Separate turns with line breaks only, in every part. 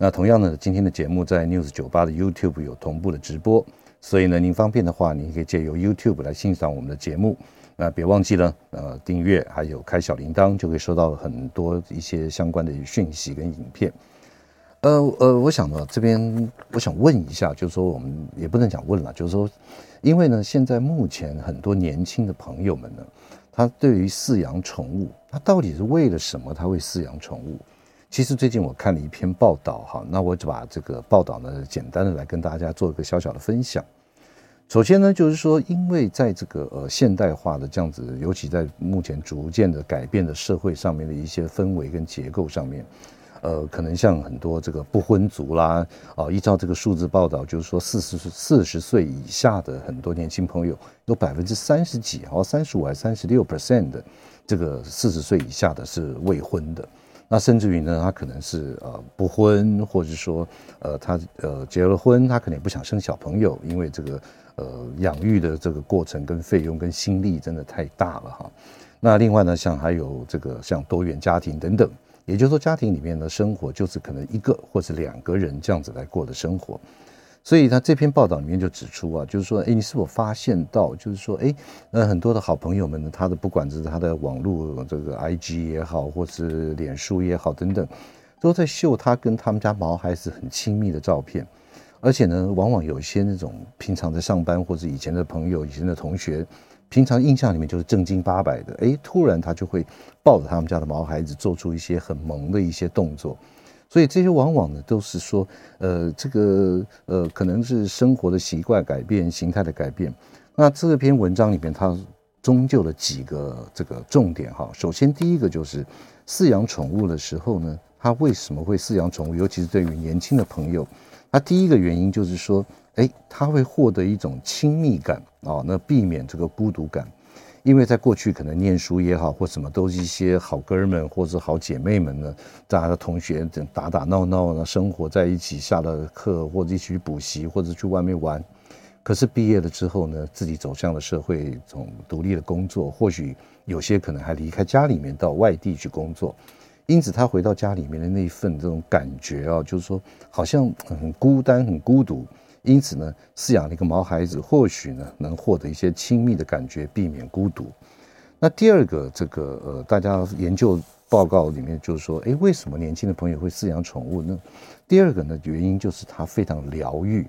那同样呢，今天的节目在 News 九八的 YouTube 有同步的直播，所以呢，您方便的话，您可以借由 YouTube 来欣赏我们的节目。那别忘记了，呃，订阅还有开小铃铛，就可以收到很多一些相关的讯息跟影片。呃呃，我想呢，这边我想问一下，就是说我们也不能讲问了，就是说，因为呢，现在目前很多年轻的朋友们呢，他对于饲养宠物，他到底是为了什么他会饲养宠物？其实最近我看了一篇报道哈，那我就把这个报道呢，简单的来跟大家做一个小小的分享。首先呢，就是说，因为在这个呃现代化的这样子，尤其在目前逐渐的改变的社会上面的一些氛围跟结构上面，呃，可能像很多这个不婚族啦，啊，依照这个数字报道，就是说四十四十岁以下的很多年轻朋友，有百分之三十几，哦，三十五还是三十六 percent 的这个四十岁以下的是未婚的。那甚至于呢，他可能是呃不婚，或者说呃他呃结了婚，他可能也不想生小朋友，因为这个呃养育的这个过程跟费用跟心力真的太大了哈。那另外呢，像还有这个像多元家庭等等，也就是说家庭里面的生活就是可能一个或是两个人这样子来过的生活。所以他这篇报道里面就指出啊，就是说，哎，你是否发现到，就是说，哎，呃，很多的好朋友们呢，他的不管是他的网络这个 IG 也好，或是脸书也好等等，都在秀他跟他们家毛孩子很亲密的照片，而且呢，往往有一些那种平常在上班或者以前的朋友、以前的同学，平常印象里面就是正经八百的，哎，突然他就会抱着他们家的毛孩子，做出一些很萌的一些动作。所以这些往往呢，都是说，呃，这个呃，可能是生活的习惯改变、形态的改变。那这篇文章里面，它终究了几个这个重点哈。首先，第一个就是饲养宠物的时候呢，它为什么会饲养宠物？尤其是对于年轻的朋友，他第一个原因就是说，哎，他会获得一种亲密感啊，那避免这个孤独感。因为在过去可能念书也好，或什么都是一些好哥们或者好姐妹们呢，大家的同学打打闹闹呢，生活在一起，下了课或者一起去补习或者去外面玩。可是毕业了之后呢，自己走向了社会，从独立的工作，或许有些可能还离开家里面到外地去工作，因此他回到家里面的那一份这种感觉啊，就是说好像很孤单、很孤独。因此呢，饲养了一个毛孩子，或许呢能获得一些亲密的感觉，避免孤独。那第二个，这个呃，大家研究报告里面就是说，哎，为什么年轻的朋友会饲养宠物呢？第二个呢，原因就是它非常疗愈。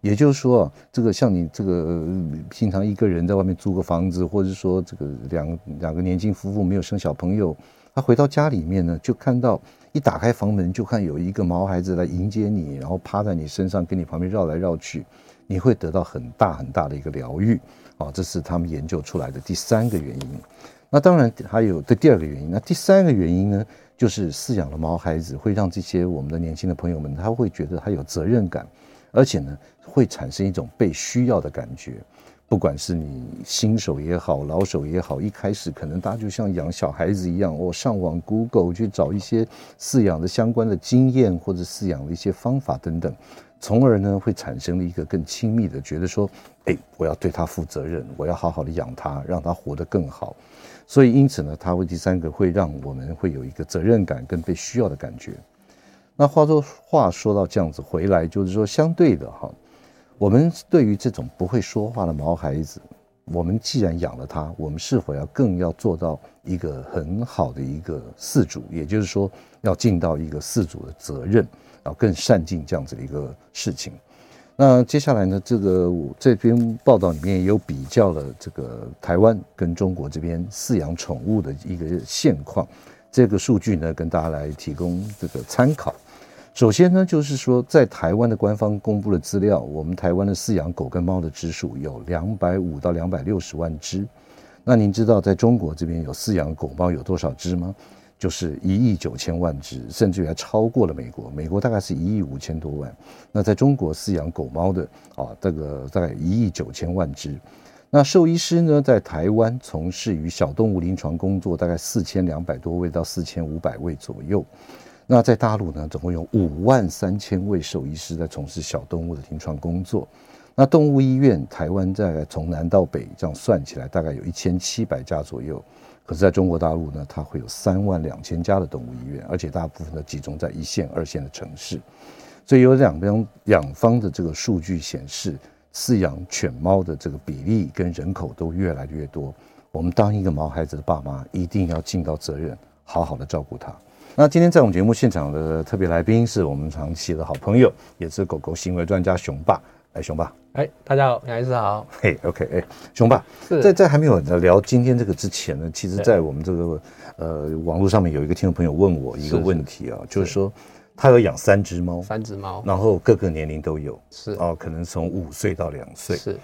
也就是说啊，这个像你这个平常一个人在外面租个房子，或者说这个两两个年轻夫妇没有生小朋友，他回到家里面呢，就看到。一打开房门，就看有一个毛孩子来迎接你，然后趴在你身上，跟你旁边绕来绕去，你会得到很大很大的一个疗愈啊！这是他们研究出来的第三个原因。那当然还有这第二个原因。那第三个原因呢，就是饲养了毛孩子会让这些我们的年轻的朋友们，他会觉得他有责任感，而且呢，会产生一种被需要的感觉。不管是你新手也好，老手也好，一开始可能大家就像养小孩子一样，我上网 Google 去找一些饲养的相关的经验或者饲养的一些方法等等，从而呢会产生了一个更亲密的，觉得说，哎，我要对他负责任，我要好好的养他，让他活得更好。所以因此呢，他会第三个会让我们会有一个责任感跟被需要的感觉。那话说话说到这样子回来，就是说相对的哈。我们对于这种不会说话的毛孩子，我们既然养了它，我们是否要更要做到一个很好的一个饲主？也就是说，要尽到一个饲主的责任，要更善尽这样子的一个事情。那接下来呢，这个这篇报道里面也有比较了这个台湾跟中国这边饲养宠物的一个现况，这个数据呢，跟大家来提供这个参考。首先呢，就是说，在台湾的官方公布的资料，我们台湾的饲养狗跟猫的只数有两百五到两百六十万只。那您知道在中国这边有饲养狗猫有多少只吗？就是一亿九千万只，甚至于还超过了美国。美国大概是一亿五千多万。那在中国饲养狗猫的啊，这个大概一亿九千万只。那兽医师呢，在台湾从事于小动物临床工作，大概四千两百多位到四千五百位左右。那在大陆呢，总共有五万三千位兽医师在从事小动物的临床工作。那动物医院，台湾大概从南到北这样算起来，大概有一千七百家左右。可是，在中国大陆呢，它会有三万两千家的动物医院，而且大部分都集中在一线、二线的城市。所以有两边两方的这个数据显示，饲养犬猫的这个比例跟人口都越来越多。我们当一个毛孩子的爸妈，一定要尽到责任，好好的照顾它。那今天在我们节目现场的特别来宾，是我们长期的好朋友，也是狗狗行为专家熊爸。哎，熊爸。
哎，大家好，杨医师好。
嘿、hey,，OK，哎，熊爸，是在在还没有聊今天这个之前呢，其实，在我们这个呃网络上面有一个听众朋友问我一个问题啊，是是就是说他有养三只猫，
三只猫，
然后各个年龄都有，
是
哦，可能从五岁到两岁，
是。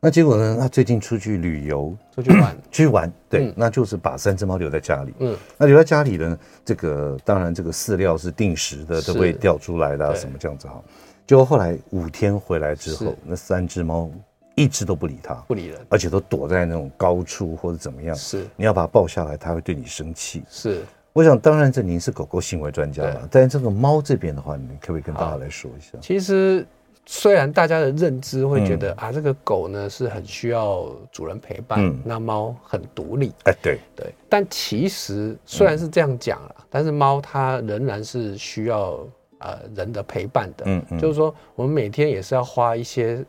那结果呢，他最近出去旅游，
出去玩，
出 去玩，对，嗯、那就是把三只猫留在家里，
嗯，
那留在家里呢，这个当然这个饲料是定时的都会掉出来的、啊，什么这样子哈。结果后来五天回来之后，那三只猫一只都不理他，
不理人，
而且都躲在那种高处或者怎么样。
是，
你要把它抱下来，它会对你生气。
是，
我想当然这您是狗狗行为专家了，但是这个猫这边的话，你可不可以跟大家来说一下？
其实虽然大家的认知会觉得、嗯、啊，这个狗呢是很需要主人陪伴，嗯、那猫很独立。
哎，对。
对，但其实虽然是这样讲了，嗯、但是猫它仍然是需要。呃，人的陪伴的，嗯嗯，就是说，我们每天也是要花一些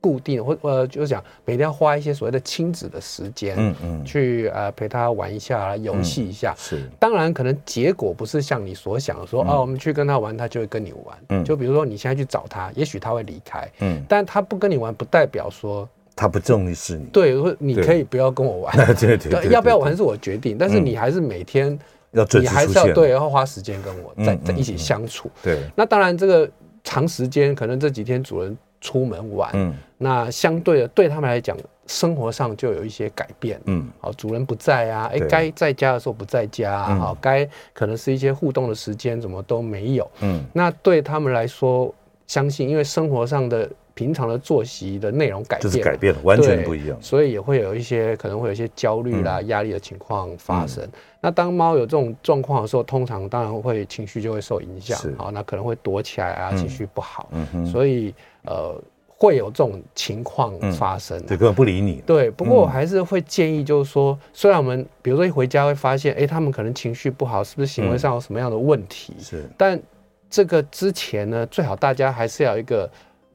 固定或呃，就是讲每天要花一些所谓的亲子的时间，嗯嗯，去呃陪他玩一下，游戏一下，是。当然，可能结果不是像你所想的说，哦，我们去跟他玩，他就会跟你玩，嗯。就比如说你现在去找他，也许他会离开，嗯。但他不跟你玩，不代表说
他不重视你。
对，你可以不要跟我玩，对 对，要不要玩是我决定，但是你还是每天。
要
你还是要对，要花时间跟我在在一起相
处。对，
那当然这个长时间，可能这几天主人出门玩，嗯，那相对的对他们来讲，生活上就有一些改变，嗯，好，主人不在啊，哎、欸，该在家的时候不在家，啊，好，该可能是一些互动的时间怎么都没有，嗯，那对他们来说，相信因为生活上的。平常的作息的内容改变，
就是改变了，完全不一样，
所以也会有一些可能会有一些焦虑啦、压力的情况发生。嗯、那当猫有这种状况的时候，通常当然会情绪就会受影响，好，那可能会躲起来啊，情绪不好，嗯哼，所以呃会有这种情况发生、啊，
对，根本不理你。
对，不过我还是会建议，就是说，虽然我们比如说一回家会发现，哎，他们可能情绪不好，是不是行为上有什么样的问题？是，但这个之前呢，最好大家还是要一个。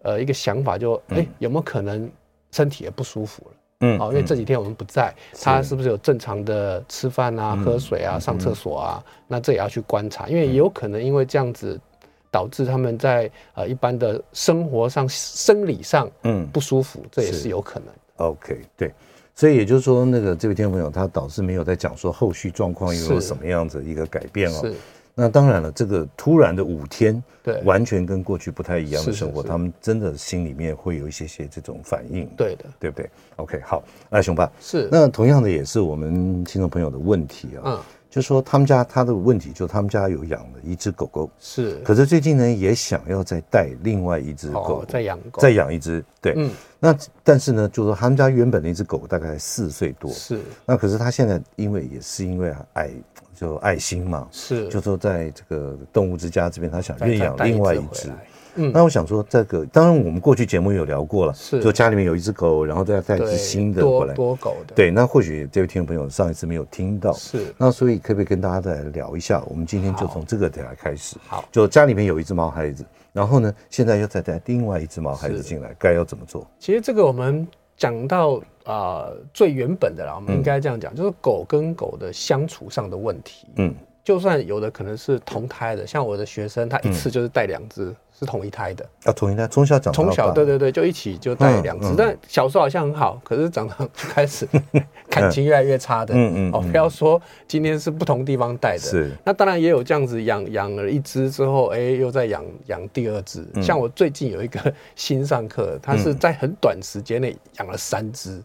呃，一个想法就，哎、欸，有没有可能身体也不舒服了？嗯，好，因为这几天我们不在，他是不是有正常的吃饭啊、喝水啊、上厕所啊？那这也要去观察，因为也有可能因为这样子导致他们在呃一般的生活上、生理上嗯不舒服，这也是有可能。
OK，对，所以也就是说，那个这位听众朋友他导致没有在讲说后续状况有什么样子一个改变哦。是。那当然了，这个突然的五天，对，完全跟过去不太一样的生活，他们真的心里面会有一些些这种反应，
对的，
对不对？OK，好，那熊爸，
是，
那同样的也是我们听众朋友的问题啊，嗯，就说他们家他的问题，就他们家有养了一只狗狗，
是，
可是最近呢也想要再带另外一只狗，
再养狗，
再养一只，对，嗯，那但是呢，就是说他们家原本那只狗大概四岁多，
是，
那可是他现在因为也是因为爱。就爱心嘛，
是，
就说在这个动物之家这边，他想认养另外一只。嗯，那我想说，这个当然我们过去节目有聊过了，是，就家里面有一只狗，然后再带一只新的过来，
多狗的。
对，那或许这位听众朋友上一次没有听到，是，那所以可不可以跟大家再来聊一下？我们今天就从这个点来开始。
好，
就家里面有一只毛孩子，然后呢，现在又再带另外一只毛孩子进来，该要怎么做？
其实这个我们。讲到啊、呃，最原本的啦，我们应该这样讲，嗯、就是狗跟狗的相处上的问题。嗯，就算有的可能是同胎的，像我的学生，他一次就是带两只。嗯。是同一胎的。
啊，同一胎，从小长大，
从小对对对，就一起就带两只，但小时候好像很好，可是长大就开始感情越来越差的，嗯嗯，哦，不要说今天是不同地方带的，是，那当然也有这样子养养了一只之后，哎，又在养养第二只，像我最近有一个新上课，他是在很短时间内养了三只，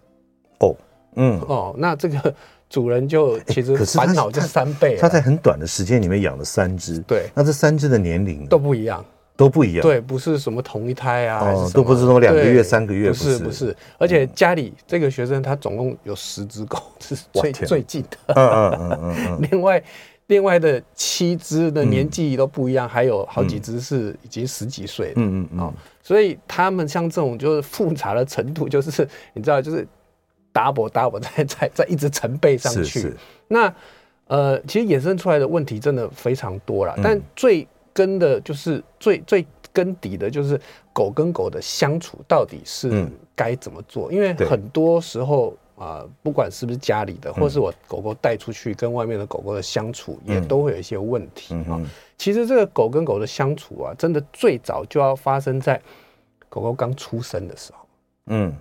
哦，嗯。哦，那这个主人就其实烦恼就三倍。
他在很短的时间里面养了三只，
对，
那这三只的年龄
都不一样，
都不一样，
对，不是什么同一胎啊，哦，
都不是说两个月、三个月，
不是。不是，而且家里这个学生他总共有十只狗，是最最近的，嗯嗯嗯嗯嗯，另外。另外的七只的年纪都不一样，嗯、还有好几只是已经十几岁了。嗯嗯嗯、哦。所以他们像这种就是复杂的程度，就是你知道，就是 double double 在在在一直成倍上去。是是那呃，其实衍生出来的问题真的非常多了，嗯、但最根的就是最最根底的就是狗跟狗的相处到底是该怎么做？嗯、因为很多时候。啊，不管是不是家里的，或是我狗狗带出去跟外面的狗狗的相处，也都会有一些问题啊。其实这个狗跟狗的相处啊，真的最早就要发生在狗狗刚出生的时候。嗯。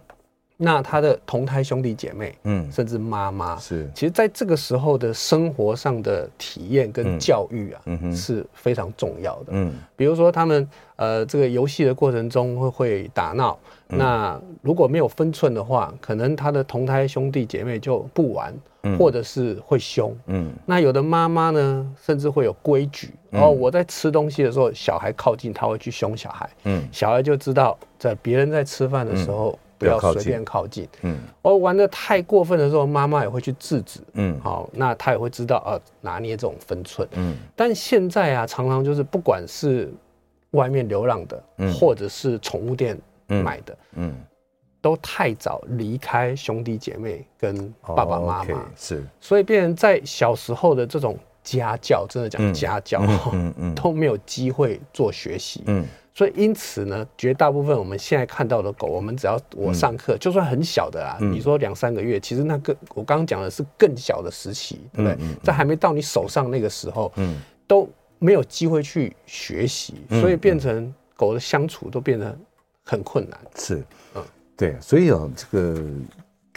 那他的同胎兄弟姐妹，嗯，甚至妈妈，是，其实在这个时候的生活上的体验跟教育啊，嗯，是非常重要的。嗯，比如说他们呃这个游戏的过程中会会打闹，那如果没有分寸的话，可能他的同胎兄弟姐妹就不玩，或者是会凶。嗯，那有的妈妈呢，甚至会有规矩，然后我在吃东西的时候，小孩靠近，他会去凶小孩。嗯，小孩就知道在别人在吃饭的时候。不要随便靠近。嗯，而玩的太过分的时候，妈妈也会去制止。嗯，好，那他也会知道啊，拿捏这种分寸。嗯，但现在啊，常常就是不管是外面流浪的，嗯，或者是宠物店买的，嗯，都太早离开兄弟姐妹跟爸爸妈妈，是，所以变成在小时候的这种家教，真的讲家教，嗯嗯，都没有机会做学习。嗯。所以因此呢，绝大部分我们现在看到的狗，我们只要我上课，就算很小的啊，你说两三个月，其实那个我刚刚讲的是更小的时期，对不对？在还没到你手上那个时候，嗯都没有机会去学习，所以变成狗的相处都变得很困难。是，嗯，对，所以啊，这个。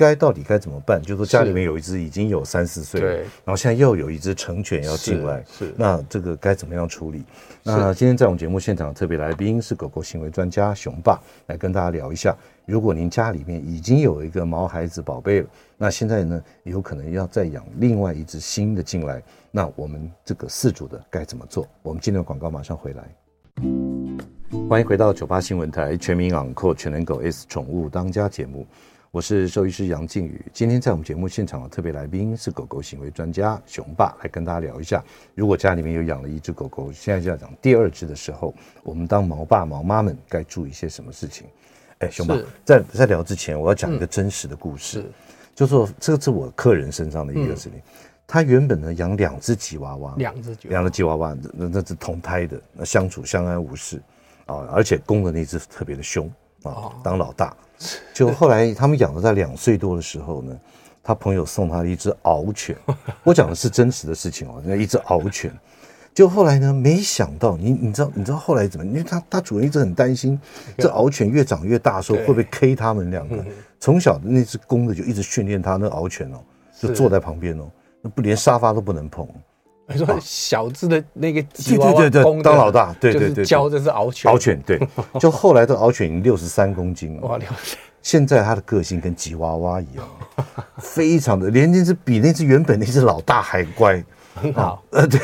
该到底该怎么办？就是说家里面有一只已经有三四岁了，然后现在又有一只成犬要进来，是，是那这个该怎么样处理？那今天在我们节目现场特别来宾是狗狗行为专家熊爸，来跟大家聊一下，如果您家里面已经有一个毛孩子宝贝了，那现在呢有可能要再养另外一只新的进来，那我们这个饲主的该怎么做？我们今天的广告马上回来，欢迎回到九八新闻台全民养狗全能狗 S 宠物当家节目。我是兽医师杨靖宇，今天在我们节目现场的特别来宾是狗狗行为专家熊爸，来跟大家聊一下，如果家里面有养了一只狗狗，现在就要讲第二只的时候，我们当毛爸毛妈们该注意一些什么事情？哎，熊爸，在在聊之前，我要讲一个真实的故事，就说这个是我客人身上的一个事情，他原本呢养两只吉娃娃，两只两只吉娃娃，那那是同胎的，那相处相安无事。啊，而且公的那只特别的凶啊，当老大。就后来他们养了在两岁多的时候呢，他朋友送他了一只獒犬，我讲的是真实的事情哦，那一只獒犬，就后来呢，没想到你你知道你知道后来怎么？因为他他主人一直很担心，这獒犬越长越大时候会不会 K 他们两个？从小的那只公的就一直训练他，那獒犬哦，就坐在旁边哦，那不连沙发都不能碰。你说小只的那个吉娃娃
对对对，当老大，对对对，
教的是獒犬，
獒犬对，就后来的獒犬已经六十三公斤了，哇，现在它的个性跟吉娃娃一样，非常的，连那只比那只原本那只老大还乖，
很好，
呃，对，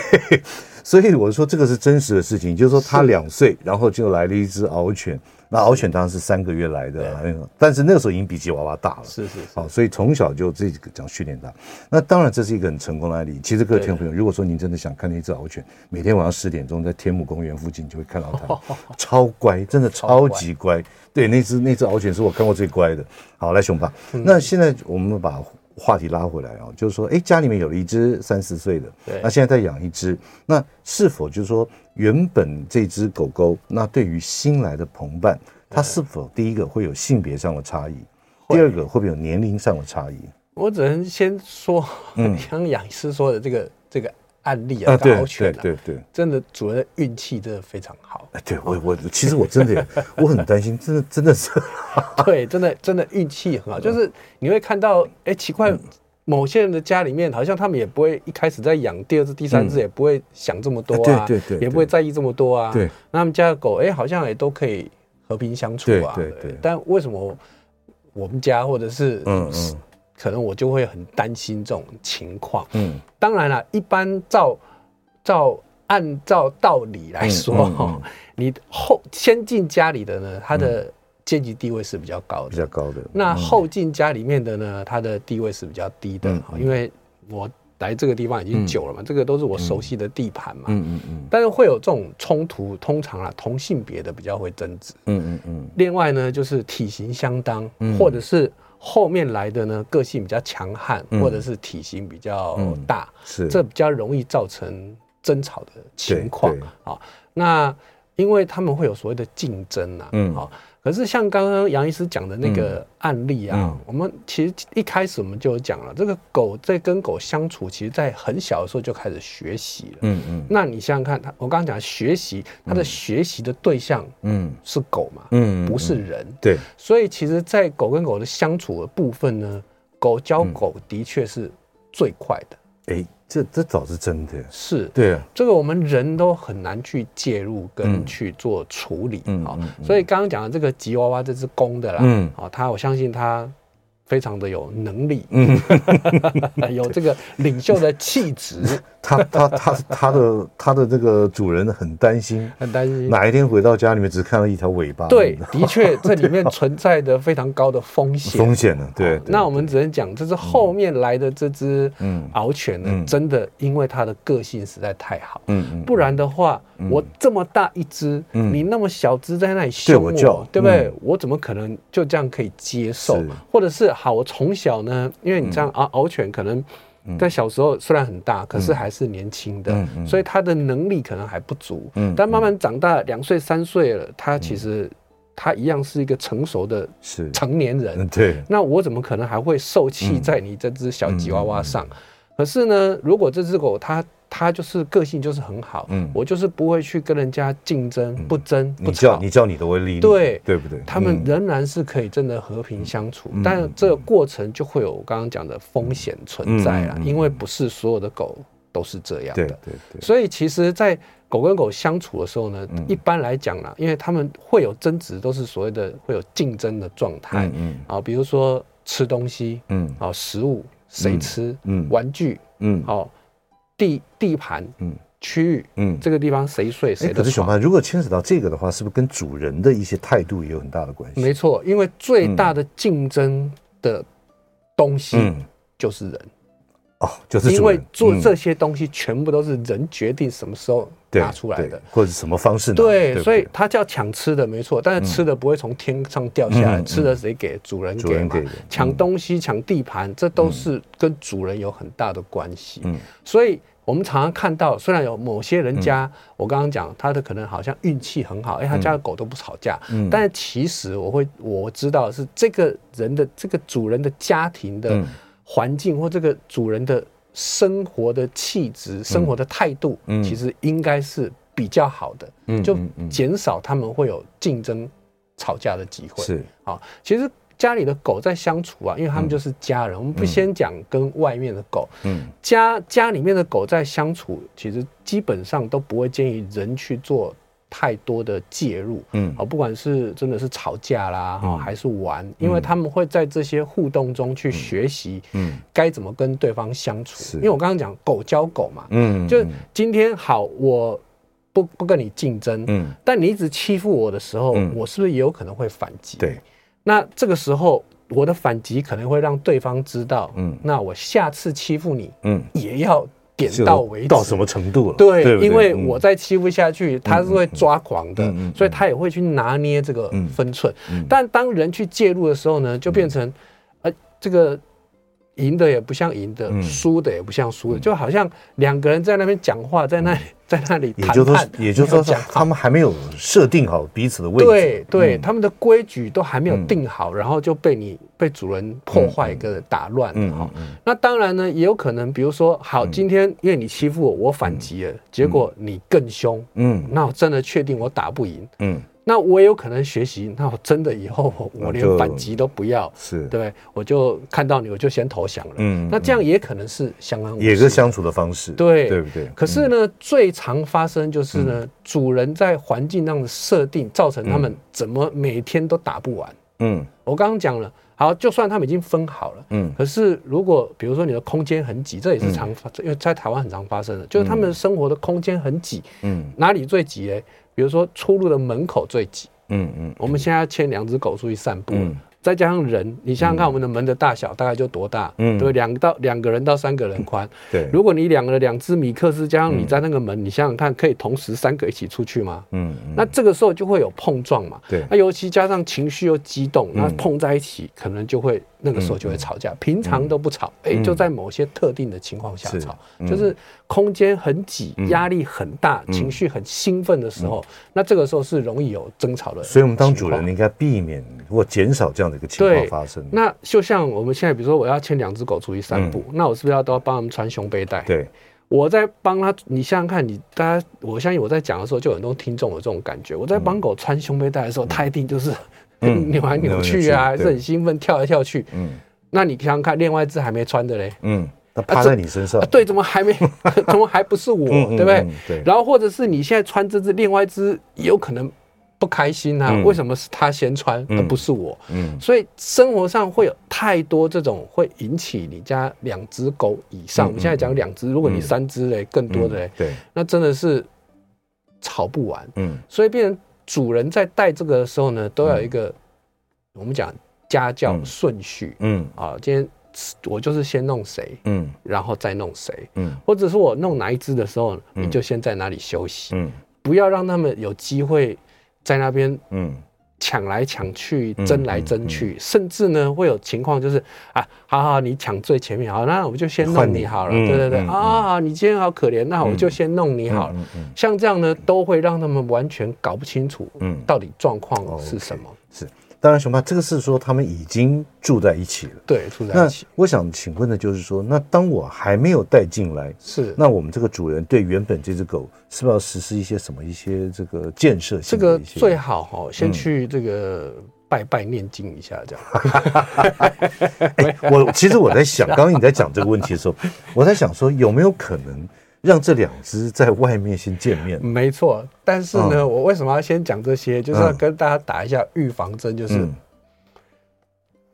所以我说这个是真实的事情，就是说他两岁，然后就来了一只獒犬。那獒犬当然是三个月来的，那个，但是那个时候已经比吉娃娃大了，是是，好，所以从小就这个这样训练它。那当然这是一个很成功的案例。其实各位听众朋友，如果说您真的想看那只獒犬，每天晚上十点钟在天母公园附近就会看到它，超乖，真的超级乖。对，那只那只獒犬是我看过最乖的。好，来熊爸，那现在我们把话题拉回来啊，就是说，哎，家里面有了一只三四岁的，对，那现在在养一只，那是否就是说？原本这只狗狗，那对于新来的同伴，它是否第一个会有性别上的差异？第二个会不会有年龄上的差异？
我只能先说，像杨医师说的这个这个案例啊，獒犬啊，对对，真的主人运气真的非常好。
哎，对我我其实我真的 我很担心，真的真的是，
对，真的真的运气很好，就是你会看到，哎，奇怪。某些人的家里面，好像他们也不会一开始在养第二只、第三只，也不会想这么多啊，对对对，也不会在意这么多啊。对，那他们家的狗，哎，好像也都可以和平相处啊。对对。但为什么我们家或者是嗯嗯可能我就会很担心这种情况。嗯，当然了，一般照照按照道理来说，哈、嗯嗯嗯，你后先进家里的呢，他的阶级地位是比较高的，比
较高的。
那后进家里面的呢，他的地位是比较低的，嗯、因为我。来这个地方已经久了嘛，嗯、这个都是我熟悉的地盘嘛。嗯嗯嗯。但是会有这种冲突，通常啊，同性别的比较会争执。嗯嗯嗯。另外呢，就是体型相当，嗯、或者是后面来的呢，个性比较强悍，嗯、或者是体型比较大，这比较容易造成争吵的情况。啊，那因为他们会有所谓的竞争啊。嗯。好。可是像刚刚杨医师讲的那个案例啊，我们其实一开始我们就有讲了，这个狗在跟狗相处，其实在很小的时候就开始学习了。嗯嗯。那你想想看，它我刚刚讲学习，它的学习的对象，嗯，是狗嘛，嗯，不是人。对。所以其实，在狗跟狗的相处的部分呢，狗教狗的确是最快的。哎。
这这倒是真的，
是。
对。啊，
这个我们人都很难去介入跟去做处理啊，所以刚刚讲的这个吉娃娃这只公的啦，嗯，好，他我相信他。非常的有能力，嗯，有这个领袖的气质。
他他他他的他的这个主人很担心，
很担心
哪一天回到家里面只看到一条尾巴。
对，的确 这里面存在着非常高的风险。
风险呢？对。
那我们只能讲，这是后面来的这只獒犬呢，真的因为它的个性实在太好，嗯，不然的话，我这么大一只，你那么小只在那里凶我，对不对？我怎么可能就这样可以接受？或者是？好，我从小呢，因为你这样啊，獒犬可能在小时候虽然很大，可是还是年轻的，所以他的能力可能还不足。但慢慢长大，两岁三岁了，他其实他一样是一个成熟的成年人。对，那我怎么可能还会受气在你这只小吉娃娃上？可是呢，如果这只狗它。它就是个性就是很好，嗯，我就是不会去跟人家竞争，不争不吵，
你叫你的威力，
对。
对不对？
他们仍然是可以真的和平相处，但这个过程就会有我刚刚讲的风险存在了，因为不是所有的狗都是这样的，对对对。所以其实，在狗跟狗相处的时候呢，一般来讲啦，因为他们会有争执，都是所谓的会有竞争的状态，嗯。啊，比如说吃东西，嗯，啊，食物谁吃，嗯，玩具，嗯，好。地地盘，嗯，区域，嗯，这个地方谁睡谁的。可是
小潘，如果牵扯到这个的话，是不是跟主人的一些态度也有很大的关系？
没错，因为最大的竞争的东西就是人。
哦，就是
因为做这些东西全部都是人决定什么时候拿出来的，
或者什么方式拿。
对，所以他叫抢吃的，没错。但是吃的不会从天上掉下来，吃的谁给？主人给嘛。抢东西、抢地盘，这都是跟主人有很大的关系。嗯，所以我们常常看到，虽然有某些人家，我刚刚讲他的可能好像运气很好，哎，他家的狗都不吵架。嗯，但是其实我会我知道是这个人的这个主人的家庭的。环境或这个主人的生活的气质、生活的态度，其实应该是比较好的，嗯就减少他们会有竞争、吵架的机会。是啊，其实家里的狗在相处啊，因为他们就是家人。我们不先讲跟外面的狗，嗯，家家里面的狗在相处，其实基本上都不会建议人去做。太多的介入，嗯，不管是真的是吵架啦，哈，还是玩，因为他们会在这些互动中去学习，嗯，该怎么跟对方相处。因为我刚刚讲狗教狗嘛，嗯，就今天好，我不不跟你竞争，嗯，但你一直欺负我的时候，我是不是也有可能会反击？对，那这个时候我的反击可能会让对方知道，嗯，那我下次欺负你，嗯，也要。点到为止，
到什么程度了？
对，因为我再欺负下去，他是会抓狂的，所以他也会去拿捏这个分寸。但当人去介入的时候呢，就变成，呃，这个赢的也不像赢的，输的也不像输的，就好像两个人在那边讲话，在那里。在那里谈判，
也就是说，他们还没有设定好彼此的位置。
对对，他们的规矩都还没有定好，然后就被你被主人破坏跟打乱了哈。那当然呢，也有可能，比如说，好，今天因为你欺负我，我反击了，结果你更凶，嗯，那我真的确定我打不赢，嗯。那我也有可能学习，那我真的以后我连反击都不要，是。对，我就看到你我就先投降了。嗯，那这样也可能是相安无事，
也是相处的方式，
对。
对不对？
可是呢，最常发生就是呢，主人在环境上的设定，造成他们怎么每天都打不完。嗯，我刚刚讲了，好，就算他们已经分好了，嗯，可是如果比如说你的空间很挤，这也是常发，因为在台湾很常发生的，就是他们生活的空间很挤，嗯，哪里最挤呢？比如说出入的门口最挤，嗯嗯，我们现在要牵两只狗出去散步。再加上人，你想想看，我们的门的大小大概就多大？嗯，对，两到两个人到三个人宽。对，如果你两个两只米克斯加上你在那个门，你想想看，可以同时三个一起出去吗？嗯，那这个时候就会有碰撞嘛。对，那尤其加上情绪又激动，那碰在一起可能就会。那个时候就会吵架，平常都不吵，哎，就在某些特定的情况下吵，就是空间很挤、压力很大、情绪很兴奋的时候，那这个时候是容易有争吵的。
所以，我们当主人应该避免或减少这样的一个情况发生。
那就像我们现在，比如说我要牵两只狗出去散步，那我是不是要都要帮他们穿胸背带？
对，
我在帮他，你想想看，你大家，我相信我在讲的时候，就很多听众有这种感觉。我在帮狗穿胸背带的时候，他一定就是。扭来扭去啊，还是很兴奋，跳来跳去。嗯，那你想想看，另外一只还没穿的嘞。
嗯，它趴在你身上。
对，怎么还没？怎么还不是我？对不对？对。然后或者是你现在穿这只，另外一只有可能不开心啊？为什么是他先穿，而不是我？嗯。所以生活上会有太多这种会引起你家两只狗以上。我们现在讲两只，如果你三只嘞，更多的嘞，对，那真的是吵不完。嗯。所以变成。主人在带这个的时候呢，都要有一个我们讲家教顺序。嗯啊，今天我就是先弄谁，嗯，然后再弄谁，嗯，或者是我弄哪一只的时候，你就先在哪里休息，嗯，不要让他们有机会在那边，嗯。抢来抢去，争来争去，甚至呢会有情况就是啊，好好，你抢最前面，好，那我们就先弄你好了，对对对，啊，你今天好可怜，那我就先弄你好了，像这样呢，都会让他们完全搞不清楚，嗯，到底状况是什么，
是。当然，熊爸，这个是说他们已经住在一起了。
对，住在一起。
我想请问的就是说，那当我还没有带进来，
是
那我们这个主人对原本这只狗，是不是要实施一些什么一些这个建设？
这个最好哈，先去这个拜拜念经一下，这样。
哎，我其实我在想，刚刚你在讲这个问题的时候，我在想说有没有可能。让这两只在外面先见面，
没错。但是呢，嗯、我为什么要先讲这些？就是要跟大家打一下预防针，就是、嗯、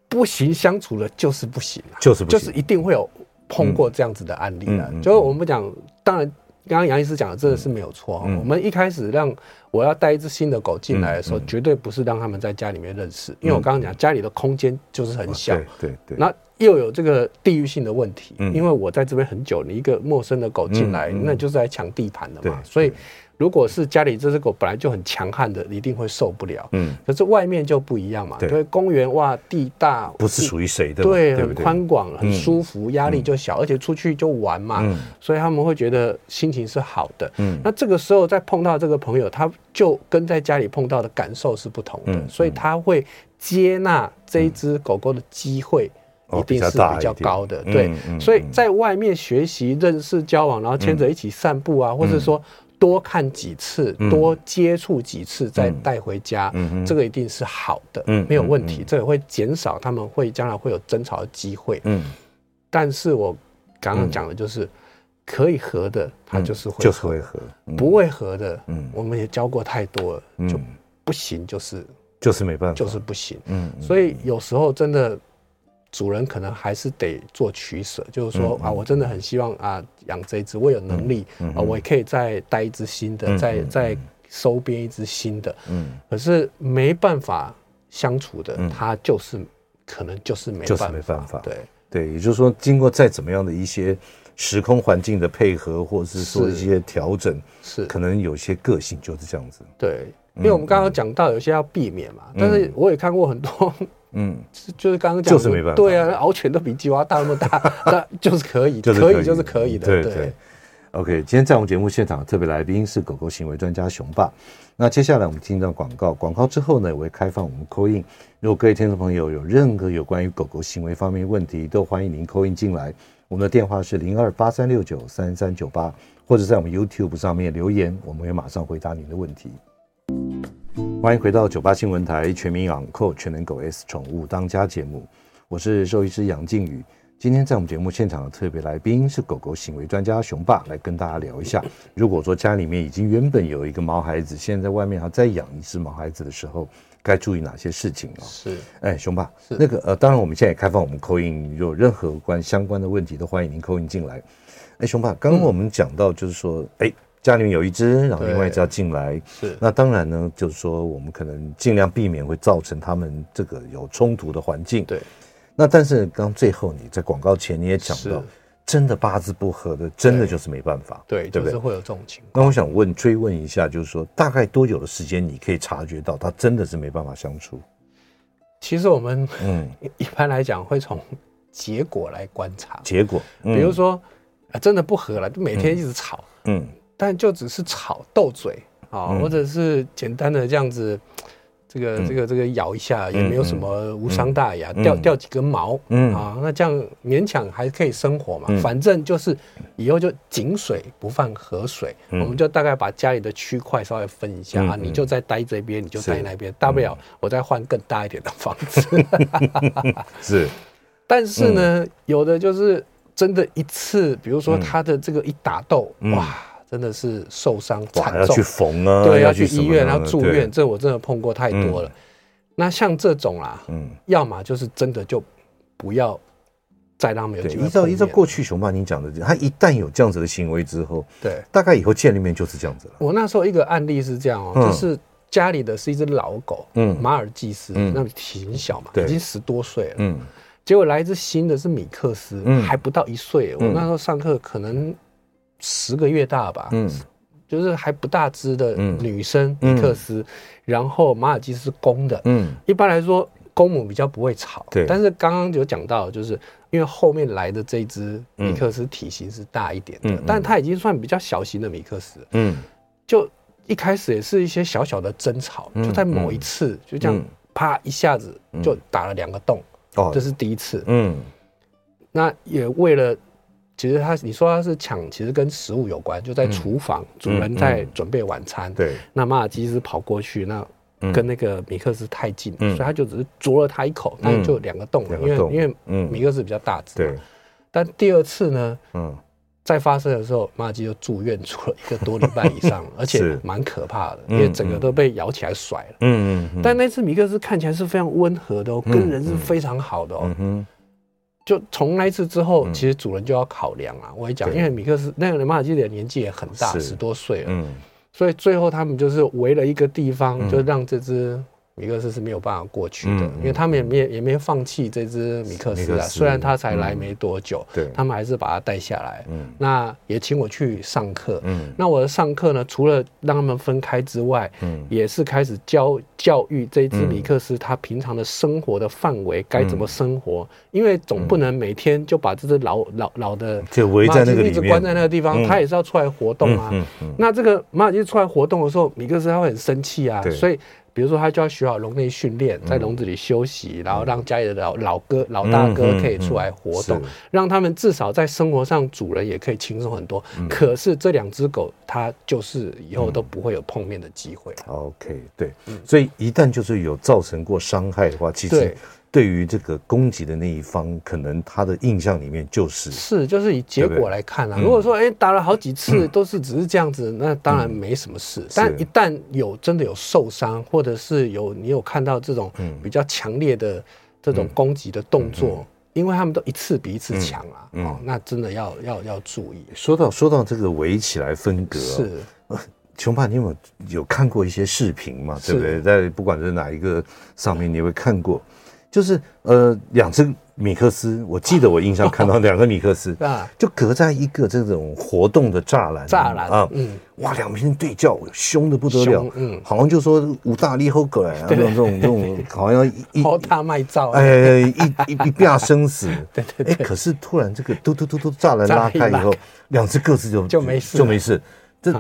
不行相处了，就是不行，
就是不行，
就是一定会有碰过这样子的案例的。就是我们讲，当然。刚刚杨医师讲的真的是没有错。嗯、我们一开始让我要带一只新的狗进来的时候，嗯嗯、绝对不是让他们在家里面认识，嗯、因为我刚刚讲家里的空间就是很小，对对对。那又有这个地域性的问题，嗯、因为我在这边很久，你一个陌生的狗进来，那就是来抢地盘的嘛，所以。如果是家里这只狗本来就很强悍的，一定会受不了。嗯，可是外面就不一样嘛。对，公园哇，地大，
不是属于谁的。
对，很宽广，很舒服，压力就小，而且出去就玩嘛。嗯，所以他们会觉得心情是好的。嗯，那这个时候再碰到这个朋友，他就跟在家里碰到的感受是不同的，所以他会接纳这一只狗狗的机会一定是比较高的。对，所以在外面学习、认识、交往，然后牵着一起散步啊，或者说。多看几次，多接触几次，再带回家，这个一定是好的，没有问题。这个会减少他们会将来会有争吵的机会。嗯。但是我刚刚讲的就是可以合的，他就是会
就是会合，
不会合的，嗯。我们也教过太多了，就不行，就是
就是没办法，
就是不行。嗯。所以有时候真的。主人可能还是得做取舍，就是说啊，我真的很希望啊养这一只，我有能力啊，我也可以再带一只新的，再再收编一只新的。嗯，可是没办法相处的，它就是可能就是没办法，没办法。对。
对，也就是说，经过再怎么样的一些时空环境的配合，或者是说一些调整，是。可能有些个性就是这样子。
对，因为我们刚刚讲到有些要避免嘛，但是我也看过很多。嗯，就是刚刚讲，
就是没办法。
对啊，獒犬都比吉娃大那么大，那就是可以，可以就是可以的。对对。
OK，今天在我们节目现场的特别来宾是狗狗行为专家熊爸。那接下来我们听到广告，广告之后呢，我会开放我们 call in。如果各位听众朋友有任何有关于狗狗行为方面问题，都欢迎您 call in 进来。我们的电话是零二八三六九三三九八，或者在我们 YouTube 上面留言，我们会马上回答您的问题。欢迎回到九八新闻台全民养狗全能狗 S 宠物当家节目，我是兽医师杨靖宇。今天在我们节目现场的特别来宾是狗狗行为专家熊爸，来跟大家聊一下，如果说家里面已经原本有一个毛孩子，现在在外面还要再养一只毛孩子的时候，该注意哪些事情啊？
是，
哎，熊爸，是那个呃，当然我们现在也开放我们 call in，有任何关相关的问题都欢迎您 call in 进来。哎，熊爸，刚刚我们讲到就是说，哎、嗯，家里面有一只，然后另外一只要进来，
是，
那当然呢，就是说我们可能尽量避免会造成他们这个有冲突的环境，
对。
那但是刚最后你在广告前你也讲到，真的八字不合的，真的就是没办法，
对，对，对不对？就是会有这种情况。
那我想问追问一下，就是说大概多久的时间你可以察觉到他真的是没办法相处？
其实我们嗯。一般来讲会从结果来观察，
结果，
比如说啊真的不合了，就每天一直吵，嗯，但就只是吵斗嘴啊，或者是简单的这样子。这个这个这个咬一下也没有什么无伤大雅，掉掉几根毛，嗯。啊，那这样勉强还可以生活嘛。反正就是以后就井水不犯河水，我们就大概把家里的区块稍微分一下啊，你就再待这边，你就待那边，大不了我再换更大一点的房子。
是，
但是呢，有的就是真的一次，比如说他的这个一打斗，哇。真的是受伤惨重，
要去缝啊，
对，要去医院，要住院，这我真的碰过太多了。那像这种啦，嗯，要么就是真的就不要再让他们有机会。
依照依照过去熊爸您讲的，他一旦有这样子的行为之后，
对，
大概以后见了面就是这样子了。
我那时候一个案例是这样哦，就是家里的是一只老狗，嗯，马尔济斯，那体型小嘛，已经十多岁了，嗯，结果来一只新的是米克斯，还不到一岁。我那时候上课可能。十个月大吧，嗯，就是还不大只的女生米克斯，然后马尔济斯是公的，嗯，一般来说公母比较不会吵，对，但是刚刚有讲到，就是因为后面来的这一只米克斯体型是大一点的，但它已经算比较小型的米克斯，嗯，就一开始也是一些小小的争吵，就在某一次就这样啪一下子就打了两个洞，哦，这是第一次，嗯，那也为了。其实他，你说他是抢，其实跟食物有关，就在厨房，主人在准备晚餐。对，那马尔基斯跑过去，那跟那个米克斯太近，所以他就只是啄了他一口，那就两个洞了，因为因为米克斯比较大只。对。但第二次呢，嗯，在发生的时候，马尔基就住院住了一个多礼拜以上，而且蛮可怕的，因为整个都被咬起来甩了。嗯嗯。但那次米克斯看起来是非常温和的哦，跟人是非常好的哦。就从那一次之后，其实主人就要考量啊。我也讲，因为米克斯那个马尔济斯的年纪也很大，十多岁了，所以最后他们就是围了一个地方，就让这只。米克斯是没有办法过去的，因为他们也没也没放弃这只米克斯啊。虽然他才来没多久，对，他们还是把他带下来。嗯，那也请我去上课。嗯，那我的上课呢，除了让他们分开之外，嗯，也是开始教教育这只米克斯他平常的生活的范围该怎么生活，因为总不能每天就把这只老老老的
就围在那个
一直关在那个地方，他也是要出来活动啊。那这个马尔济斯出来活动的时候，米克斯他会很生气啊，所以。比如说，他就要学好笼内训练，在笼子里休息，然后让家里的老老哥、老大哥可以出来活动，让他们至少在生活上，主人也可以轻松很多。可是这两只狗，它就是以后都不会有碰面的机会。
OK，对，所以一旦就是有造成过伤害的话，其实。对于这个攻击的那一方，可能他的印象里面就是
是，就是以结果来看啊。如果说哎打了好几次都是只是这样子，那当然没什么事。但一旦有真的有受伤，或者是有你有看到这种比较强烈的这种攻击的动作，因为他们都一次比一次强啊，哦，那真的要要要注意。
说到说到这个围起来分隔，是 琼爸，你有有看过一些视频嘛？对不对？在不管是哪一个上面，你会看过。就是呃，两只米克斯，我记得我印象看到两个米克斯 啊，就隔在一个这种活动的栅栏，
栅栏啊，嗯，
哇，两边对叫，凶的不得了，嗯，好像就说五大利后狗来啊，这种这种 这种，好像一
好大卖照，
哎，一一一变生死，对对对，哎，可是突然这个嘟嘟嘟嘟栅栏拉开以后，两只各自就
就没事，
就没事，这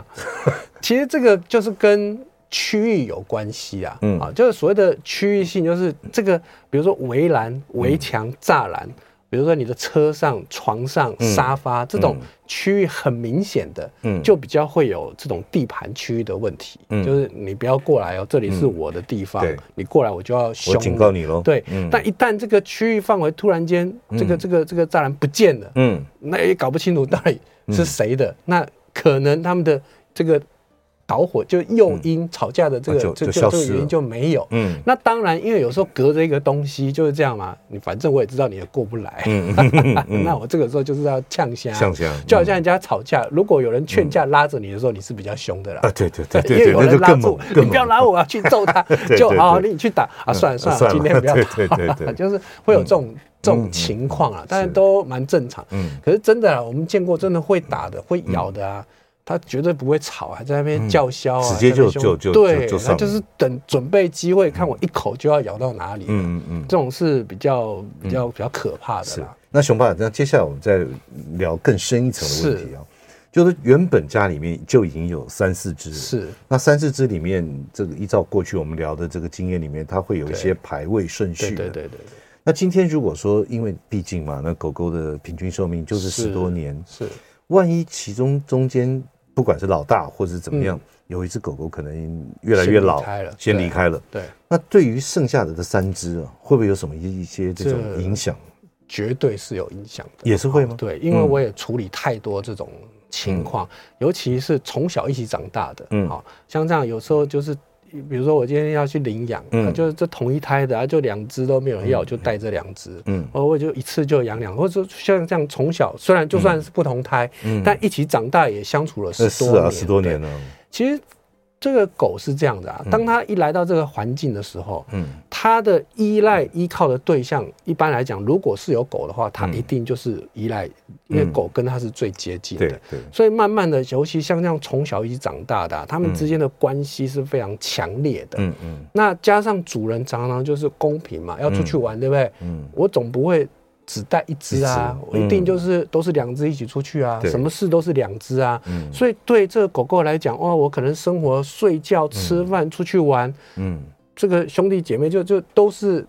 其实这个就是跟。区域有关系啊，嗯。啊，就是所谓的区域性，就是这个，比如说围栏、围墙、栅栏，比如说你的车上、床上、沙发这种区域很明显的，嗯，就比较会有这种地盘区域的问题，嗯，就是你不要过来哦，这里是我的地方，你过来我就要凶，
我警告你喽，
对，但一旦这个区域范围突然间这个这个这个栅栏不见了，嗯，那也搞不清楚到底是谁的，那可能他们的这个。导火就诱因吵架的这个、嗯、这这个原因就没有。嗯，那当然，因为有时候隔着一个东西就是这样嘛。你反正我也知道你也过不来。嗯 那我这个时候就是要呛声。呛声。就好像人家吵架，如果有人劝架拉着你的时候，你是比较凶的啦。啊，对对对对。因为有人拉住，你不要拉我，要去揍他。就好，你去打啊！算了算了，今天不要打。就是会有这种这种情况啊，当然都蛮正常。嗯。可是真的啊，我们见过真的会打的、会咬的啊。他绝对不会吵，还在那边叫嚣啊！直接就就就对，他就是等准备机会，看我一口就要咬到哪里。嗯嗯，这种是比较比较比较可怕的啦。
那熊爸，那接下来我们再聊更深一层的问题啊，就是原本家里面就已经有三四只，是那三四只里面，这个依照过去我们聊的这个经验里面，它会有一些排位顺序。对对对对。那今天如果说，因为毕竟嘛，那狗狗的平均寿命就是十多年，是万一其中中间。不管是老大或者是怎么样，有一只狗狗可能越来越老，先离开了。对，那对于剩下的这三只啊，会不会有什么一一些这种影响？
绝对是有影响的，
也是会吗？
对，因为我也处理太多这种情况，尤其是从小一起长大的，嗯，好像这样，有时候就是。比如说我今天要去领养，嗯，就是这同一胎的啊，就两只都没有人要，就带这两只，嗯，我我就一次就养两，或者说像这样从小虽然就算是不同胎，嗯，但一起长大也相处了十多年，是啊，十多年了，其实。这个狗是这样的啊，当它一来到这个环境的时候，嗯，它的依赖依靠的对象，一般来讲，如果是有狗的话，它一定就是依赖，因为狗跟它是最接近的，对，所以慢慢的，尤其像这样从小一起长大的，他们之间的关系是非常强烈的，嗯嗯，那加上主人常常就是公平嘛，要出去玩，对不对？嗯，我总不会。只带一只啊，我一定就是都是两只一起出去啊，什么事都是两只啊，所以对这个狗狗来讲，哦，我可能生活、睡觉、吃饭、出去玩，嗯，这个兄弟姐妹就就都是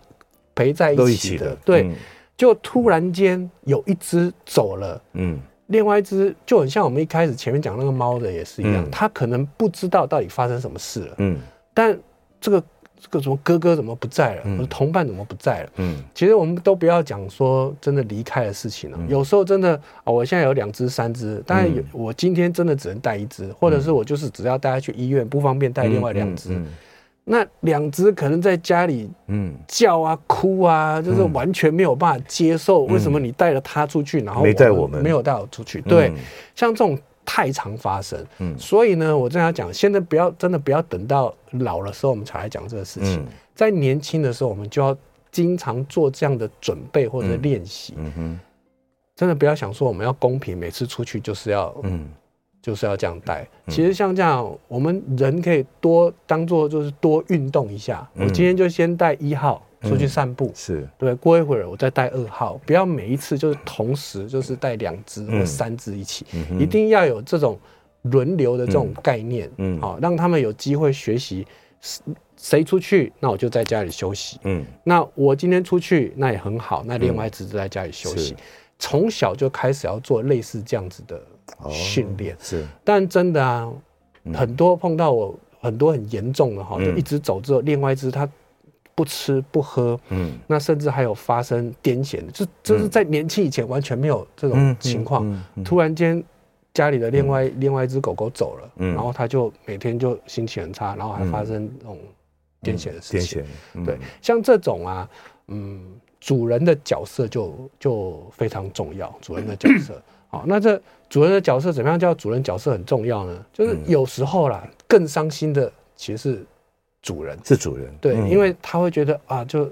陪在一起的，对，就突然间有一只走了，嗯，另外一只就很像我们一开始前面讲那个猫的也是一样，它可能不知道到底发生什么事了，嗯，但这个。这个什么哥哥怎么不在了？我的同伴怎么不在了？嗯，其实我们都不要讲说真的离开的事情了。有时候真的啊，我现在有两只、三只，但是我今天真的只能带一只，或者是我就是只要带它去医院，不方便带另外两只。那两只可能在家里嗯叫啊哭啊，就是完全没有办法接受。为什么你带了它出去，然后没带我们，没有带我出去？对，像这种。太常发生，嗯，所以呢，我正要讲，现在不要真的不要等到老的时候我们才来讲这个事情，嗯、在年轻的时候我们就要经常做这样的准备或者练习，嗯哼，真的不要想说我们要公平，每次出去就是要，嗯，就是要这样带。其实像这样，我们人可以多当做就是多运动一下。我今天就先带一号。出去散步、嗯、是。对，过一会儿我再带二号，不要每一次就是同时就是带两只或三只一起，一定要有这种轮流的这种概念，嗯，好、嗯，让他们有机会学习，谁出去，那我就在家里休息，嗯，那我今天出去那也很好，那另外一只就在家里休息，从、嗯、小就开始要做类似这样子的训练、哦，是，但真的啊，嗯、很多碰到我很多很严重的哈，就一直走之后，另外一只它。不吃不喝，嗯，那甚至还有发生癫痫，就就是在年轻以前完全没有这种情况，突然间家里的另外另外一只狗狗走了，然后他就每天就心情很差，然后还发生这种癫痫的事情，对，像这种啊，嗯，主人的角色就就非常重要，主人的角色，好，那这主人的角色怎么样叫主人角色很重要呢？就是有时候啦，更伤心的其实是。主人。是主人，对，因为他会觉得啊，就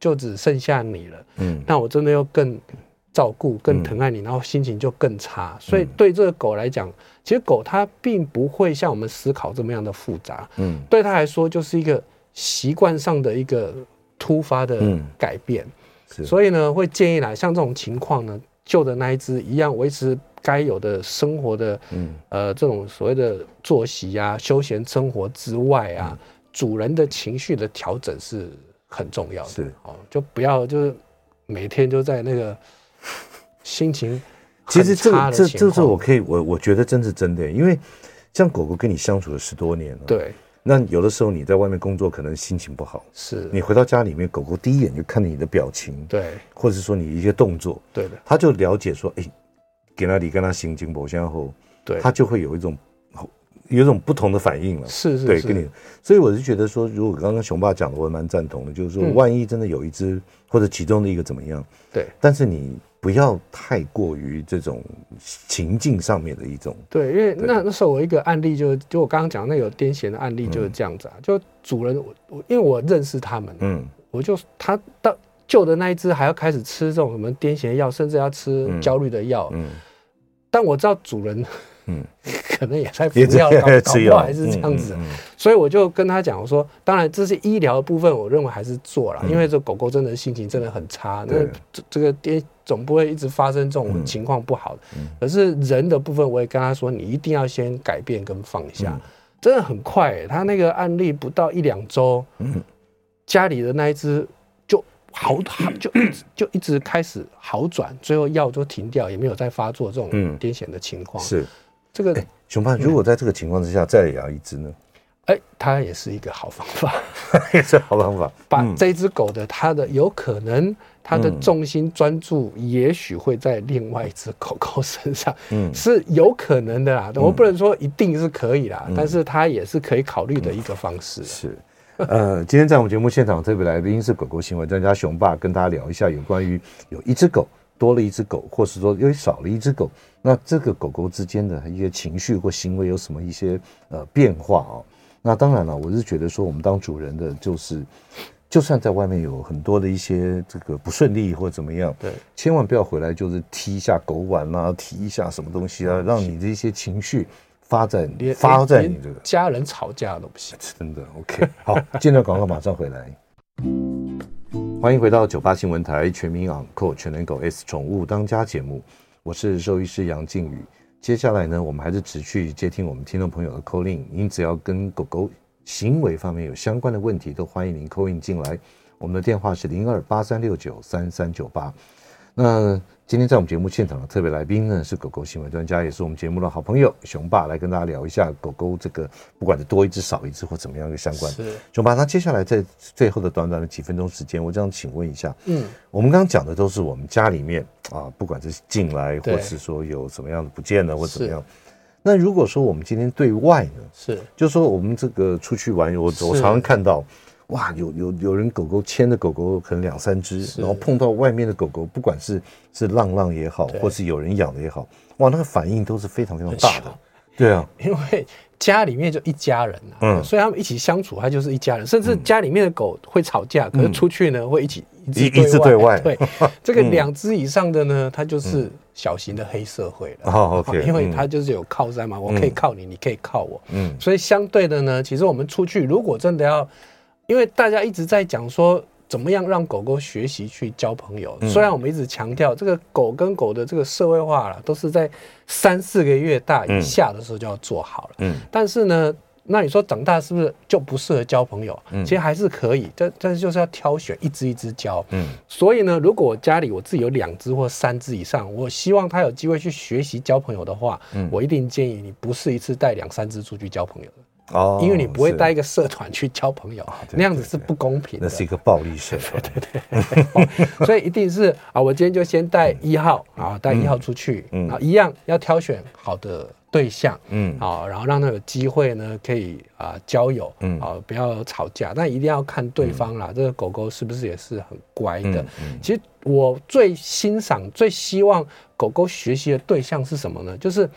就只剩下你了，嗯，那我真的要更照顾、更疼爱你，然后心情就更差。所以对这个狗来讲，其实狗它并不会像我们思考这么样的复杂，嗯，对它来说就是一个习惯上的一个突发的改变，所以呢，会建议来像这种情况呢，旧的那一只一样维持该有的生活的，嗯，呃，这种所谓的作息啊、休闲生活之外啊。主人的情绪的调整是很重要的，是。哦，就不要就是每天就在那个心情。
其实这这这是我可以我我觉得真是真的，因为像狗狗跟你相处了十多年了，
对。
那有的时候你在外面工作，可能心情不好，
是。
你回到家里面，狗狗第一眼就看你的表情，
对，
或者是说你一些动作，
对的，
他就了解说，哎，给那里跟他心情不相后，
对，
他就会有一种有一种不同的反应了，
是是，
对，跟你，所以我是觉得说，如果刚刚雄爸讲的，我蛮赞同的，就是说，万一真的有一只或者其中的一个怎么样，
对，
但是你。不要太过于这种情境上面的一种。
对，因为那那时候我一个案例就就我刚刚讲那个有癫痫的案例就是这样子啊，就主人我我因为我认识他们，嗯，我就他到旧的那一只还要开始吃这种什么癫痫药，甚至要吃焦虑的药，嗯，但我知道主人。嗯，可能也在服药，搞搞不好还是这样子，所以我就跟他讲，我说，当然这是医疗的部分，我认为还是做了，因为这狗狗真的心情真的很差，那这这个癫总不会一直发生这种情况不好的。可是人的部分，我也跟他说，你一定要先改变跟放下，真的很快，他那个案例不到一两周，家里的那一只就好好就一直就一直开始好转，最后药就停掉，也没有再发作这种癫痫的情况，是。这个
熊爸，如果在这个情况之下再养一只呢？
哎，它也是一个好方法，
也是好方法。
把这只狗的它的有可能它的重心专注，也许会在另外一只狗狗身上，嗯，是有可能的啦。我不能说一定是可以啦，但是它也是可以考虑的一个方式。
是，呃，今天在我们节目现场特别来宾是狗狗行为专家熊爸，跟大家聊一下有关于有一只狗多了一只狗，或是说又少了一只狗。那这个狗狗之间的一些情绪或行为有什么一些呃变化啊？那当然了，我是觉得说，我们当主人的，就是就算在外面有很多的一些这个不顺利或怎么样，对，千万不要回来就是踢一下狗碗啊，踢一下什么东西啊，让你的一些情绪发在发在你这个
家人吵架都不行，
真的 OK。好，接着广告马上回来，欢迎回到九八新闻台全民昂狗全能狗 S 宠物当家节目。我是兽医师杨靖宇，接下来呢，我们还是持续接听我们听众朋友的 call in。您只要跟狗狗行为方面有相关的问题，都欢迎您 call in 进来。我们的电话是零二八三六九三三九八。那今天在我们节目现场的特别来宾呢，是狗狗行为专家，也是我们节目的好朋友熊爸，来跟大家聊一下狗狗这个不管是多一只少一只或怎么样一个相关。是熊爸，那接下来在最后的短短的几分钟时间，我这样请问一下，嗯，我们刚刚讲的都是我们家里面啊，不管是进来，或是说有什么样的不见了或怎么样。那如果说我们今天对外呢，是，就是说我们这个出去玩，我我常常看到。哇，有有有人狗狗牵的狗狗可能两三只，然后碰到外面的狗狗，不管是是浪浪也好，或是有人养的也好，哇，那个反应都是非常非常大的。对啊，
因为家里面就一家人啊，嗯，所以他们一起相处，他就是一家人。甚至家里面的狗会吵架，可是出去呢会一起
一一致对外。
对，这个两只以上的呢，它就是小型的黑社会了。
哦，OK，
因为它就是有靠山嘛，我可以靠你，你可以靠我。嗯，所以相对的呢，其实我们出去如果真的要。因为大家一直在讲说怎么样让狗狗学习去交朋友，虽然我们一直强调这个狗跟狗的这个社会化了，都是在三四个月大以下的时候就要做好了。嗯，但是呢，那你说长大是不是就不适合交朋友？嗯，其实还是可以，但但是就是要挑选一只一只交。嗯，所以呢，如果我家里我自己有两只或三只以上，我希望它有机会去学习交朋友的话，嗯，我一定建议你不是一次带两三只出去交朋友的。哦，因为你不会带一个社团去交朋友，那样子是不公平的。
那是一个暴力社团，
对对对。所以一定是啊，我今天就先带一号啊，带一号出去，啊，一样要挑选好的对象，嗯，啊，然后让他有机会呢，可以啊交友，嗯，啊，不要吵架，但一定要看对方啦，这个狗狗是不是也是很乖的。其实我最欣赏、最希望狗狗学习的对象是什么呢？就是。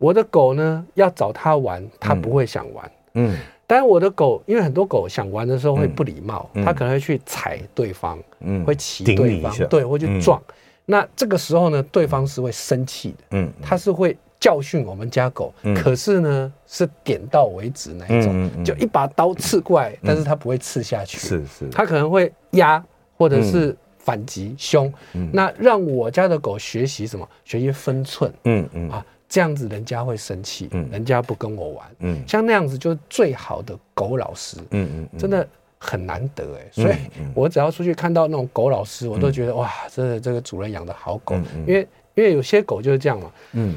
我的狗呢，要找它玩，它不会想玩。嗯，但我的狗，因为很多狗想玩的时候会不礼貌，它可能会去踩对方，嗯，会骑对方，对，会去撞。那这个时候呢，对方是会生气的，嗯，它是会教训我们家狗。可是呢，是点到为止那一种，就一把刀刺过来，但是它不会刺下去。是是，它可能会压或者是反击凶。那让我家的狗学习什么？学习分寸。嗯嗯啊。这样子人家会生气，嗯，人家不跟我玩，嗯，像那样子就是最好的狗老师，嗯嗯，真的很难得哎，所以我只要出去看到那种狗老师，我都觉得哇，真的这个主人养的好狗，因为因为有些狗就是这样嘛。嗯。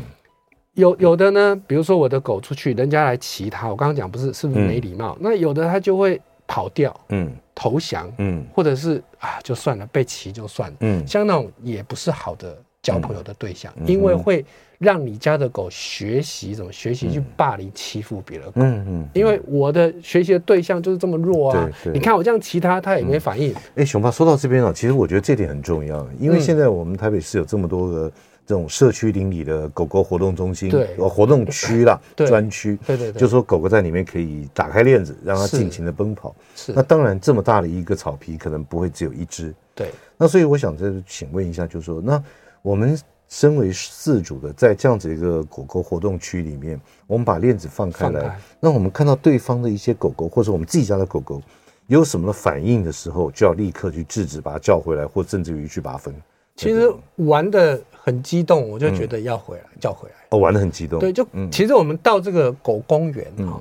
有有的呢，比如说我的狗出去，人家来骑它，我刚刚讲不是是不是没礼貌？嗯、那有的它就会跑掉，嗯，投降，嗯，或者是啊，就算了，被骑就算了，嗯，像那种也不是好的交朋友的对象，嗯、因为会让你家的狗学习怎么学习去霸凌欺负别的狗，嗯嗯，因为我的学习的对象就是这么弱啊，你看我这样骑它，它也没反应。
哎、嗯，熊爸说到这边啊，其实我觉得这点很重要，因为现在我们台北市有这么多个。这种社区邻里的狗狗活动中心，对，活动区啦，专区，对对对，就说狗狗在里面可以打开链子，让它尽情的奔跑。是，那当然这么大的一个草皮，可能不会只有一只。对，那所以我想再请问一下，就是说，那我们身为饲主的，在这样子一个狗狗活动区里面，我们把链子放开来，那我们看到对方的一些狗狗，或者我们自己家的狗狗有什么反应的时候，就要立刻去制止，把它叫回来，或甚至于去把它分。
其实玩的很激动，我就觉得要回来，叫回来。
哦，玩的很激动。
对，就其实我们到这个狗公园哈，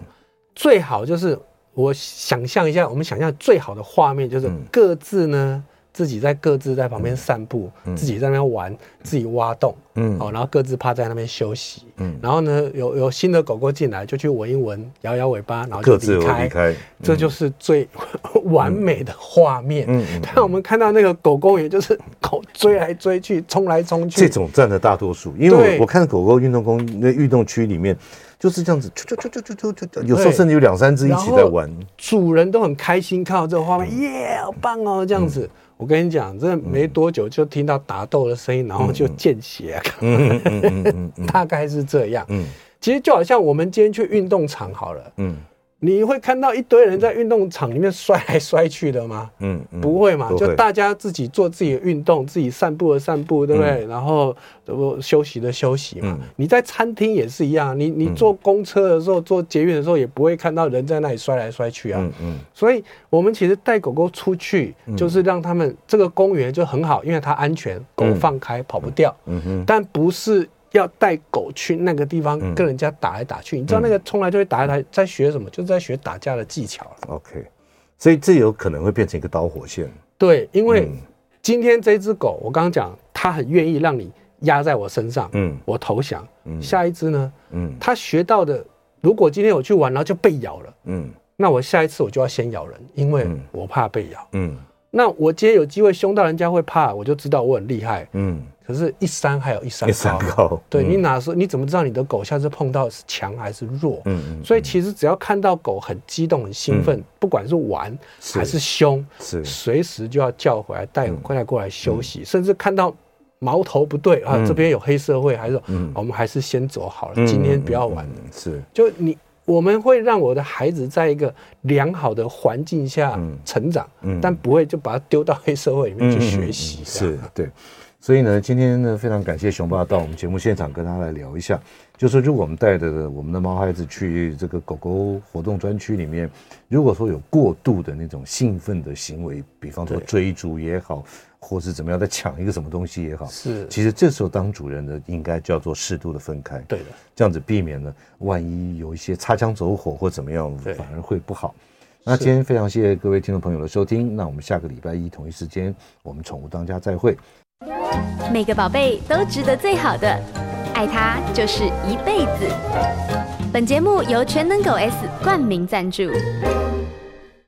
最好就是我想象一下，我们想象最好的画面就是各自呢。自己在各自在旁边散步，嗯、自己在那边玩，嗯、自己挖洞，嗯，哦，然后各自趴在那边休息，嗯，然后呢，有有新的狗狗进来，就去闻一闻，摇摇尾巴，然后就离开，离开，这就是最、嗯、完美的画面。嗯，但我们看到那个狗公园，就是狗追来追去，冲来冲去，
这种占了大多数。因为我对。我看狗狗运动公那运动区里面。就是这样子，就就就就就就有时候甚至有两三只一起在玩，
主人都很开心看到这个画面，耶，好棒哦！这样子，我跟你讲，这没多久就听到打斗的声音，然后就见血，大概是这样。嗯，其实就好像我们今天去运动场好了，嗯。你会看到一堆人在运动场里面摔来摔去的吗？嗯，嗯不会嘛，会就大家自己做自己的运动，自己散步的散步，对不对？嗯、然后休息的休息嘛。嗯、你在餐厅也是一样，你你坐公车的时候，坐捷运的时候，也不会看到人在那里摔来摔去啊。嗯嗯。所以我们其实带狗狗出去，就是让他们这个公园就很好，因为它安全，狗放开跑不掉。嗯嗯。但不是。要带狗去那个地方跟人家打来打去，嗯、你知道那个冲来就会打来打，在学什么？就是在学打架的技巧。
OK，所以这有可能会变成一个导火线。
对，因为今天这只狗，我刚刚讲，它很愿意让你压在我身上，嗯，我投降。嗯，下一只呢？嗯，它学到的，如果今天我去玩，然后就被咬了，嗯，那我下一次我就要先咬人，因为我怕被咬。嗯，那我今天有机会凶到人家会怕，我就知道我很厉害。嗯。可是，一山还有一山高。一山高。对，你哪时候你怎么知道你的狗下次碰到是强还是弱？嗯嗯。所以其实只要看到狗很激动、很兴奋，不管是玩还是凶，是随时就要叫回来，带回来过来休息。甚至看到矛头不对啊，这边有黑社会，还是说我们还是先走好了，今天不要玩了。是。就你，我们会让我的孩子在一个良好的环境下成长，但不会就把他丢到黑社会里面去学习。
是对。所以呢，今天呢，非常感谢熊爸到我们节目现场跟他来聊一下，就是如果我们带着我们的猫孩子去这个狗狗活动专区里面，如果说有过度的那种兴奋的行为，比方说追逐也好，或是怎么样在抢一个什么东西也好，是，其实这时候当主人的应该叫做适度的分开，对的，这样子避免呢万一有一些擦枪走火或怎么样，反而会不好。那今天非常谢谢各位听众朋友的收听，那我们下个礼拜一同一时间，我们宠物当家再会。
每个宝贝都值得最好的，爱他就是一辈子。本节目由全能狗 S 冠名赞助。